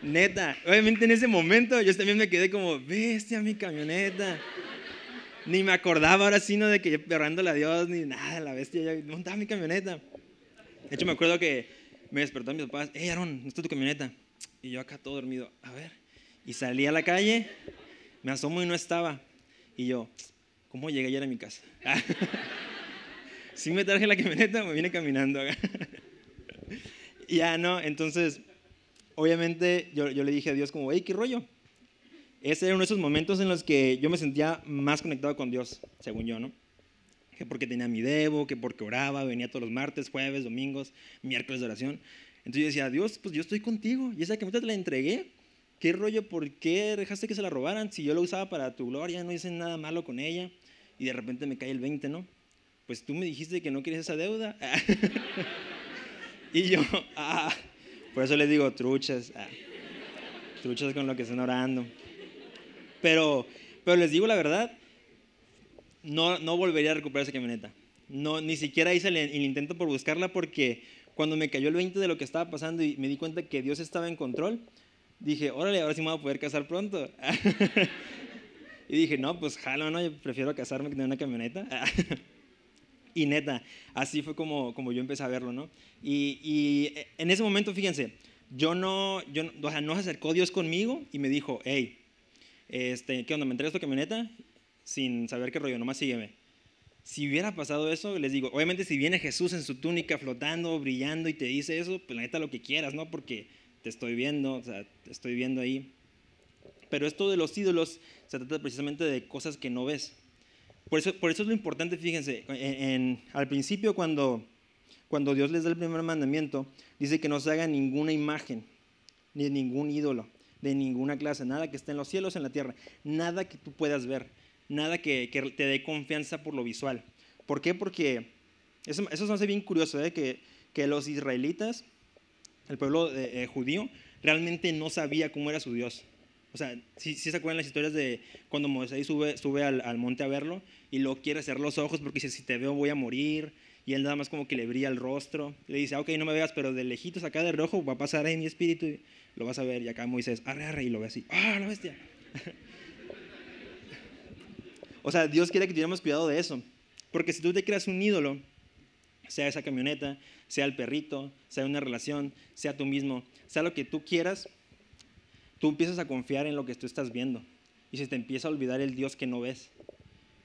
Neta, obviamente en ese momento yo también me quedé como, bestia mi camioneta. Ni me acordaba ahora sí, no de que perrándole a Dios, ni nada, la bestia, ya montaba mi camioneta. De hecho, me acuerdo que me despertó mis papás, hey Aaron, ¿no está tu camioneta? Y yo acá todo dormido, a ver. Y salí a la calle, me asomo y no estaba. Y yo, ¿Cómo llegué ayer a mi casa? *laughs* Si me traje la camioneta, me vine caminando. *laughs* ya no, entonces, obviamente yo, yo, le dije a Dios como, hey, ¿qué rollo? Ese era uno de esos momentos en los que yo me sentía más conectado con Dios, según yo, ¿no? Que porque tenía mi debo, que porque oraba, venía todos los martes, jueves, domingos, miércoles de oración. Entonces yo decía, Dios, pues yo estoy contigo. Y esa camioneta te la entregué. ¿Qué rollo? ¿Por qué dejaste que se la robaran? Si yo la usaba para tu gloria, no hice nada malo con ella y de repente me cae el 20, ¿no? Pues tú me dijiste que no quieres esa deuda. *laughs* y yo, ah, por eso les digo truchas, ah, truchas con lo que están orando. Pero, pero les digo la verdad, no, no volvería a recuperar esa camioneta. No, ni siquiera hice el, el, intento por buscarla porque cuando me cayó el 20 de lo que estaba pasando y me di cuenta que Dios estaba en control, dije, órale, ahora sí me voy a poder casar pronto. *laughs* Y dije, no, pues jalo, no, yo prefiero casarme que tener una camioneta. *laughs* y neta, así fue como, como yo empecé a verlo, ¿no? Y, y en ese momento, fíjense, yo no, yo, o sea, no se acercó Dios conmigo y me dijo, hey, este, ¿qué onda? ¿Me entregas tu camioneta? Sin saber qué rollo, nomás sígueme. Si hubiera pasado eso, les digo, obviamente si viene Jesús en su túnica flotando, brillando y te dice eso, pues la neta lo que quieras, ¿no? Porque te estoy viendo, o sea, te estoy viendo ahí. Pero esto de los ídolos se trata precisamente de cosas que no ves. Por eso, por eso es lo importante, fíjense, en, al principio cuando, cuando Dios les da el primer mandamiento, dice que no se haga ninguna imagen, ni ningún ídolo, de ninguna clase, nada que esté en los cielos, en la tierra, nada que tú puedas ver, nada que, te dé confianza por lo visual. ¿Por qué? Porque eso, eso me hace bien curioso, ¿eh? que, los israelitas, el pueblo eh, judío, realmente no sabía cómo era su Dios. O sea, si se acuerdan las historias de cuando Moisés sube, sube al, monte a verlo y lo quiere hacer los ojos porque dice, si te veo voy a morir. Y él nada más como que le brilla el rostro. le dice, ah, ok, no me veas, pero de lejitos acá de rojo va a pasar ahí mi espíritu y lo vas a ver. Y acá Moisés, arre, arre, y lo ve así, ah, la bestia. *laughs* o sea, Dios quiere que tuviéramos cuidado de eso. Porque si tú te creas un ídolo, sea esa camioneta, sea el perrito, sea una relación, sea tú mismo, sea lo que tú quieras, tú empiezas a confiar en lo que tú estás viendo y se te empieza a olvidar el Dios que no ves.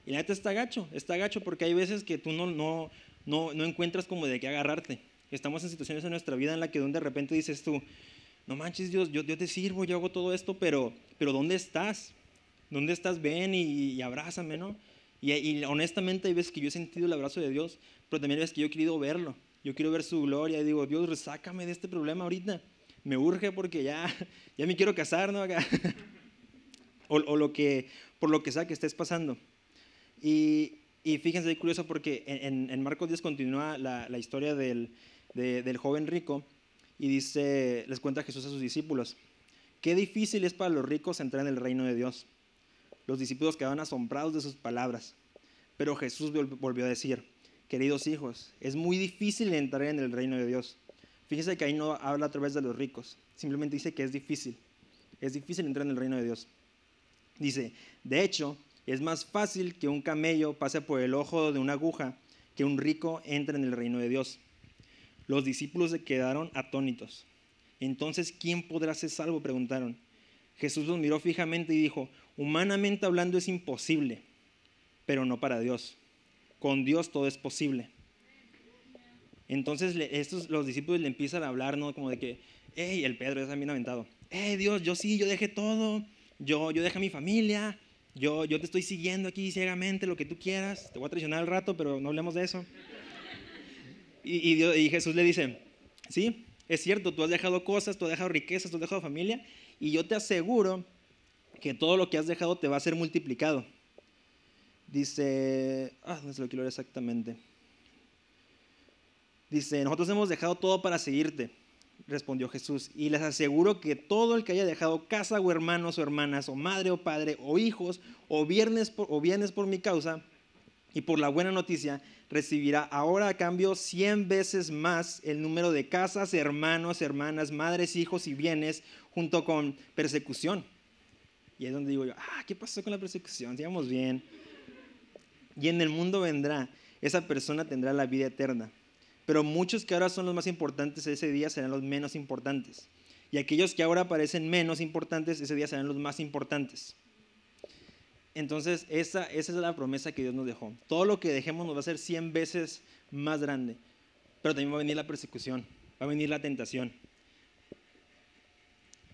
Y la neta está gacho, está gacho porque hay veces que tú no, no, no, no encuentras como de qué agarrarte. Estamos en situaciones en nuestra vida en la que de repente dices tú, no manches Dios, yo, yo te sirvo, yo hago todo esto, pero, pero ¿dónde estás? ¿Dónde estás? Ven y, abrázame, ¿no? Y, honestamente hay veces que yo he sentido el abrazo de Dios, pero también hay veces que yo he querido verlo. Yo quiero ver su gloria y digo, Dios, resácame de este problema ahorita me urge porque ya, *laughs* ya me quiero casar, ¿no? *laughs* o, o, lo que, por lo que sea que estés pasando. Y, y fíjense, es curioso porque en, en, Marcos 10 continúa la, historia del, de, del joven rico y dice, les cuenta Jesús a sus discípulos, qué difícil es para los ricos entrar en el reino de Dios. Los discípulos quedaban asombrados de sus palabras, pero Jesús volvió a decir, queridos hijos, es muy difícil entrar en el reino de Dios. Fíjese que ahí no habla a través de los ricos, simplemente dice que es difícil. Es difícil entrar en el reino de Dios. Dice, de hecho, es más fácil que un camello pase por el ojo de una aguja que un rico entre en el reino de Dios. Los discípulos se quedaron atónitos. Entonces, ¿quién podrá ser salvo? preguntaron. Jesús los miró fijamente y dijo, humanamente hablando es imposible, pero no para Dios. Con Dios todo es posible. Entonces estos, los discípulos le empiezan a hablar, ¿no? Como de que, hey, el Pedro es también aventado. Hey, Dios, yo sí, yo dejé todo. Yo, yo dejé a mi familia. Yo, yo te estoy siguiendo aquí ciegamente, lo que tú quieras. Te voy a traicionar al rato, pero no hablemos de eso. Y, y, y Jesús le dice, sí, es cierto, tú has dejado cosas, tú has dejado riquezas, tú has dejado familia. Y yo te aseguro que todo lo que has dejado te va a ser multiplicado. Dice, ah, no sé lo quiero leer exactamente. Dice, nosotros hemos dejado todo para seguirte, respondió Jesús, y les aseguro que todo el que haya dejado casa o hermanos o hermanas, o madre o padre, o hijos, o por, o bienes por mi causa, y por la buena noticia, recibirá ahora a cambio cien veces más el número de casas, hermanos, hermanas, madres, hijos y bienes, junto con persecución. Y es donde digo yo, ah, ¿qué pasó con la persecución? Sigamos bien. Y en el mundo vendrá, esa persona tendrá la vida eterna pero muchos que ahora son los más importantes ese día serán los menos importantes. Y aquellos que ahora parecen menos importantes ese día serán los más importantes. Entonces, esa, esa es la promesa que Dios nos dejó. Todo lo que dejemos nos va a ser 100 veces más grande. Pero también va a venir la persecución, va a venir la tentación.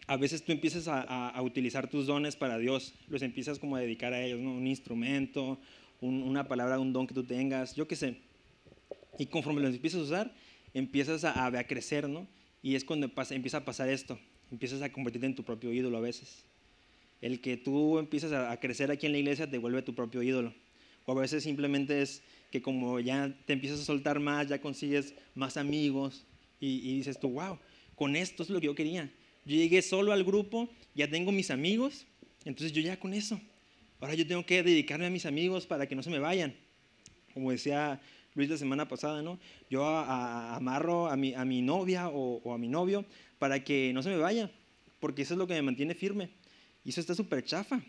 A veces tú empiezas a, utilizar tus dones para Dios, los empiezas como a dedicar a ellos, un instrumento, un, una palabra, un don que tú tengas, yo qué sé. Y conforme los empiezas a usar, empiezas a, a, crecer, ¿no? Y es cuando pasa, empieza a pasar esto. Empiezas a convertirte en tu propio ídolo a veces. El que tú empiezas a, a crecer aquí en la iglesia te vuelve tu propio ídolo. O a veces simplemente es que como ya te empiezas a soltar más, ya consigues más amigos y, y dices tú, wow, con esto es lo que yo quería. Yo llegué solo al grupo, ya tengo mis amigos, entonces yo ya con eso. Ahora yo tengo que dedicarme a mis amigos para que no se me vayan. Como decía Luis la semana pasada, ¿no? Yo amarro a mi, a mi novia o, a mi novio para que no se me vaya, porque eso es lo que me mantiene firme. Y eso está súper chafa.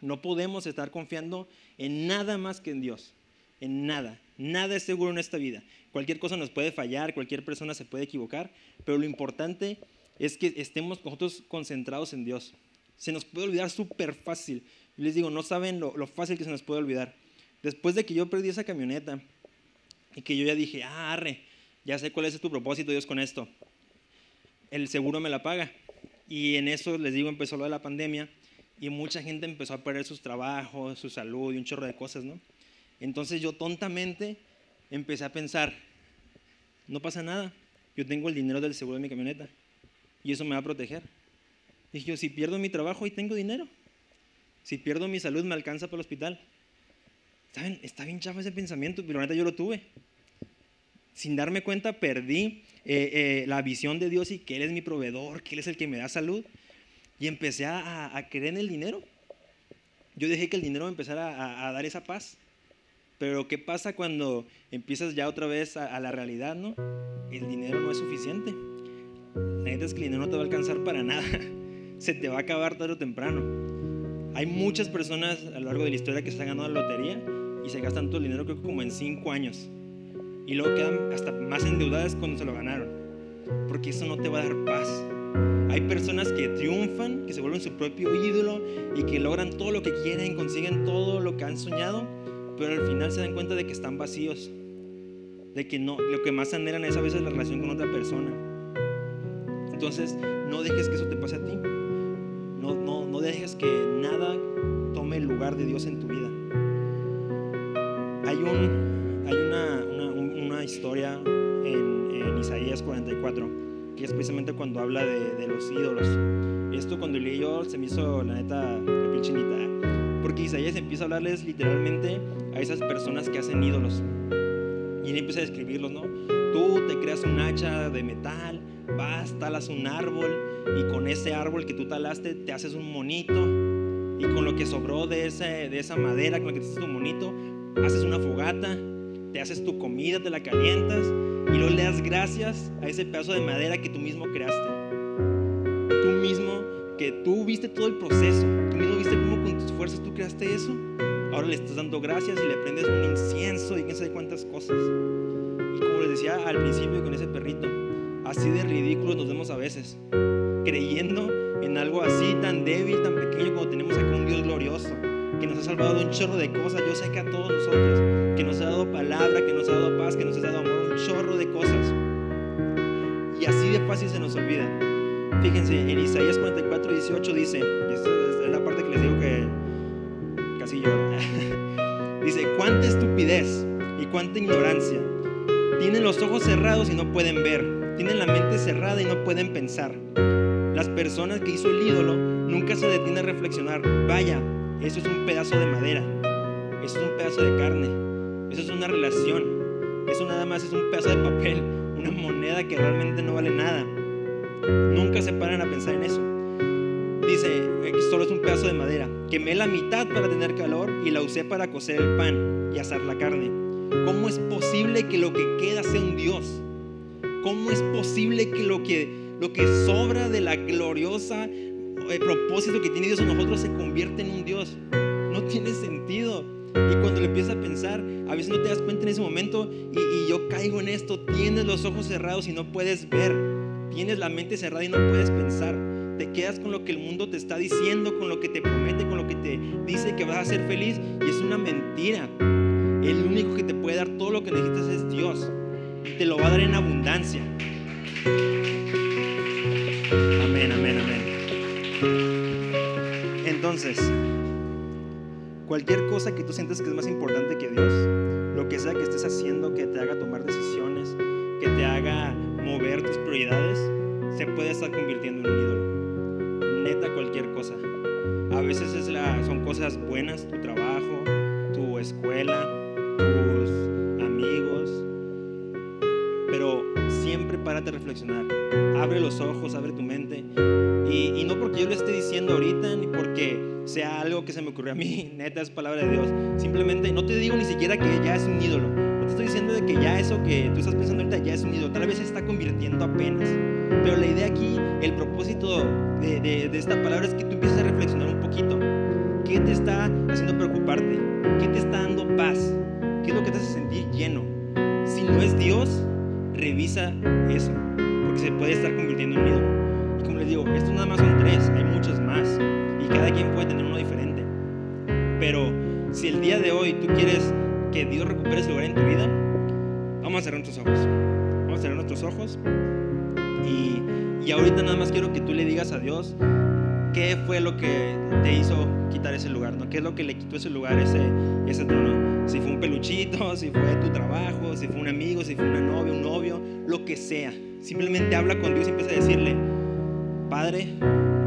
No podemos estar confiando en nada más que en Dios, en nada. Nada es seguro en esta vida. Cualquier cosa nos puede fallar, cualquier persona se puede equivocar, pero lo importante es que estemos nosotros concentrados en Dios. Se nos puede olvidar súper fácil. Les digo, no saben lo fácil que se nos puede olvidar. Después de que yo perdí esa camioneta y que yo ya dije, ah, arre, ya sé cuál es tu propósito, Dios, con esto. El seguro me la paga. Y en eso, les digo, empezó lo de la pandemia y mucha gente empezó a perder sus trabajos, su salud y un chorro de cosas, ¿no? Entonces yo tontamente empecé a pensar, no pasa nada, yo tengo el dinero del seguro de mi camioneta y eso me va a proteger. Dije yo, si pierdo mi trabajo, ahí tengo dinero. Si pierdo mi salud, me alcanza para el hospital. ¿Saben? Está bien chafa ese pensamiento, pero la neta yo lo tuve. Sin darme cuenta, perdí eh, eh, la visión de Dios y que Él es mi proveedor, que Él es el que me da salud. Y empecé a, a creer en el dinero. Yo dejé que el dinero me empezara a, dar esa paz. Pero ¿qué pasa cuando empiezas ya otra vez a, a, la realidad, no? El dinero no es suficiente. La neta es que el dinero no te va a alcanzar para nada. *laughs* Se te va a acabar tarde o temprano. Hay muchas personas a lo largo de la historia que se han ganado la lotería y se gastan todo el dinero, creo que como en cinco años. Y luego quedan hasta más endeudadas cuando se lo ganaron. Porque eso no te va a dar paz. Hay personas que triunfan, que se vuelven su propio ídolo y que logran todo lo que quieren, consiguen todo lo que han soñado, pero al final se dan cuenta de que están vacíos. De que no, lo que más anhelan es a veces la relación con otra persona. Entonces, no dejes que eso te pase a ti. No, no, no dejes que nada tome el lugar de Dios en tu vida. Es precisamente cuando habla de, los ídolos. Esto cuando leí yo se me hizo la neta la piel chinita, porque Isaías empieza a hablarles literalmente a esas personas que hacen ídolos. Y él empieza a describirlos, ¿no? Tú te creas un hacha de metal, vas, talas un árbol y con ese árbol que tú talaste te haces un monito y con lo que sobró de, ese, de esa madera, con lo que te haces tu monito, haces una fogata, te haces tu comida, te la calientas y luego le das gracias a ese pedazo de madera que tú mismo creaste. Tú mismo, que tú viste todo el proceso, tú mismo viste cómo con tus fuerzas tú creaste eso. Ahora le estás dando gracias y le prendes un incienso y quién sabe cuántas cosas. Y como les decía al principio con ese perrito, así de ridículos nos vemos a veces, creyendo en algo así tan débil, tan pequeño, como tenemos aquí un Dios glorioso, que nos ha salvado de un chorro de cosas. Yo sé que a todos nosotros, que nos ha dado palabra, que nos ha dado paz, que nos ha dado amor, chorro de cosas. Y así de fácil se nos olvida. Fíjense, en Isaías 44, 18 dice, y esta es la parte que les digo que casi lloro, *laughs* dice, cuánta estupidez y cuánta ignorancia. Tienen los ojos cerrados y no pueden ver. Tienen la mente cerrada y no pueden pensar. Las personas que hizo el ídolo nunca se detienen a reflexionar. Vaya, eso es un pedazo de madera. Eso es un pedazo de carne. Eso es una relación. Eso nada más es un pedazo de papel. Una moneda que realmente no vale nada. Nunca se paran a pensar en eso. Dice que solo es un pedazo de madera. Quemé la mitad para tener calor y la usé para cocer el pan y asar la carne. ¿Cómo es posible que lo que queda sea un Dios? ¿Cómo es posible que lo que, lo que sobra de la gloriosa eh, propósito que tiene Dios en nosotros se convierte en un Dios? No tiene sentido. Y cuando le empiezas a pensar, a veces no te das cuenta en ese momento y, yo caigo en esto, tienes los ojos cerrados y no puedes ver, tienes la mente cerrada y no puedes pensar. Te quedas con lo que el mundo te está diciendo, con lo que te promete, con lo que te dice que vas a ser feliz y es una mentira. El único que te puede dar todo lo que necesitas es Dios. Te lo va a dar en abundancia. Amén, amén, amén. Entonces, cualquier cosa que tú sientes que es más importante que Dios, lo que sea que estés haciendo que te haga tomar decisiones, que te haga mover tus prioridades, se puede estar convirtiendo en un ídolo. Neta, cualquier cosa. A veces es la, son cosas buenas, tu trabajo, tu escuela, tus amigos, pero siempre párate a reflexionar. Abre los ojos, abre tu mente. Y, y, no porque yo lo esté diciendo ahorita, ni porque sea algo que se me ocurrió a mí, *laughs* neta es palabra de Dios. Simplemente no te digo ni siquiera que ya es un ídolo. No te estoy diciendo de que ya eso que tú estás pensando ahorita ya es un ídolo. Tal vez se está convirtiendo apenas. Pero la idea aquí, el propósito de, de, esta palabra es que tú empieces a reflexionar un poquito. ¿Qué te está haciendo preocuparte? ¿Qué te está dando paz? ¿Qué es lo que te hace sentir lleno? Si no es Dios, revisa eso, porque se puede estar convirtiendo en un ídolo. Y como les digo, estos nada más son tres, hay muchos más, cada quien puede tener uno diferente. Pero si el día de hoy tú quieres que Dios recupere ese lugar en tu vida, vamos a cerrar nuestros ojos. Vamos a cerrar nuestros ojos y, Y ahorita nada más quiero que tú le digas a Dios qué fue lo que te hizo quitar ese lugar, ¿no? ¿Qué es lo que le quitó ese lugar, ese, ese trono? Si fue un peluchito, *laughs* si fue tu trabajo, si fue un amigo, si fue una novia, un novio, lo que sea. Simplemente habla con Dios y empieza a decirle, Padre,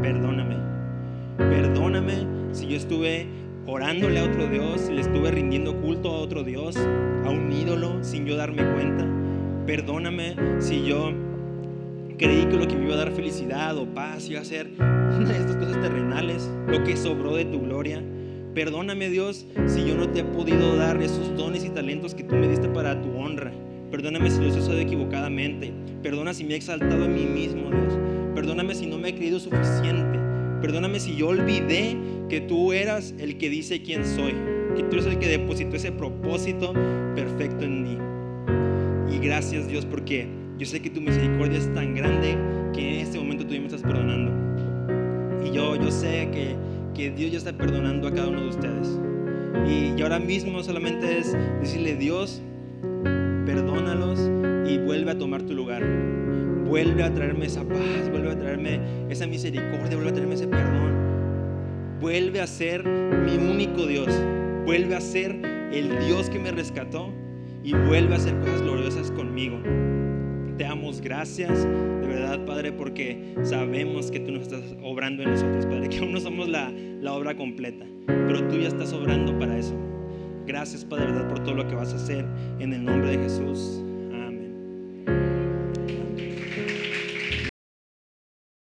perdóname. Perdóname si yo estuve orándole a otro Dios, si le estuve rindiendo culto a otro Dios, a un ídolo, sin yo darme cuenta. Perdóname si yo creí que lo que me iba a dar felicidad o paz iba a ser una de estas cosas terrenales, lo que sobró de tu gloria. Perdóname Dios si yo no te he podido dar esos dones y talentos que tú me diste para tu honra. Perdóname si los he usado equivocadamente. Perdona si me he exaltado a mí mismo, Dios. Perdóname si no me he creído suficiente. Perdóname si yo olvidé que tú eras el que dice quién soy. Que tú eres el que depositó ese propósito perfecto en mí. Y gracias Dios porque yo sé que tu misericordia es tan grande que en este momento tú me estás perdonando. Y yo, yo sé que, que Dios ya está perdonando a cada uno de ustedes. Y, y ahora mismo solamente es decirle, Dios, perdónalos y vuelve a tomar tu lugar. Vuelve a traerme esa paz, vuelve a esa misericordia, vuelve a traerme ese perdón. Vuelve a ser mi único Dios. Vuelve a ser el Dios que me rescató y vuelve a hacer cosas gloriosas conmigo. Te damos gracias, de verdad, Padre, porque sabemos que tú nos estás obrando en nosotros, Padre, que aún no somos la, la obra completa, pero tú ya estás obrando para eso. Gracias, Padre, verdad, por todo lo que vas a hacer en el nombre de Jesús.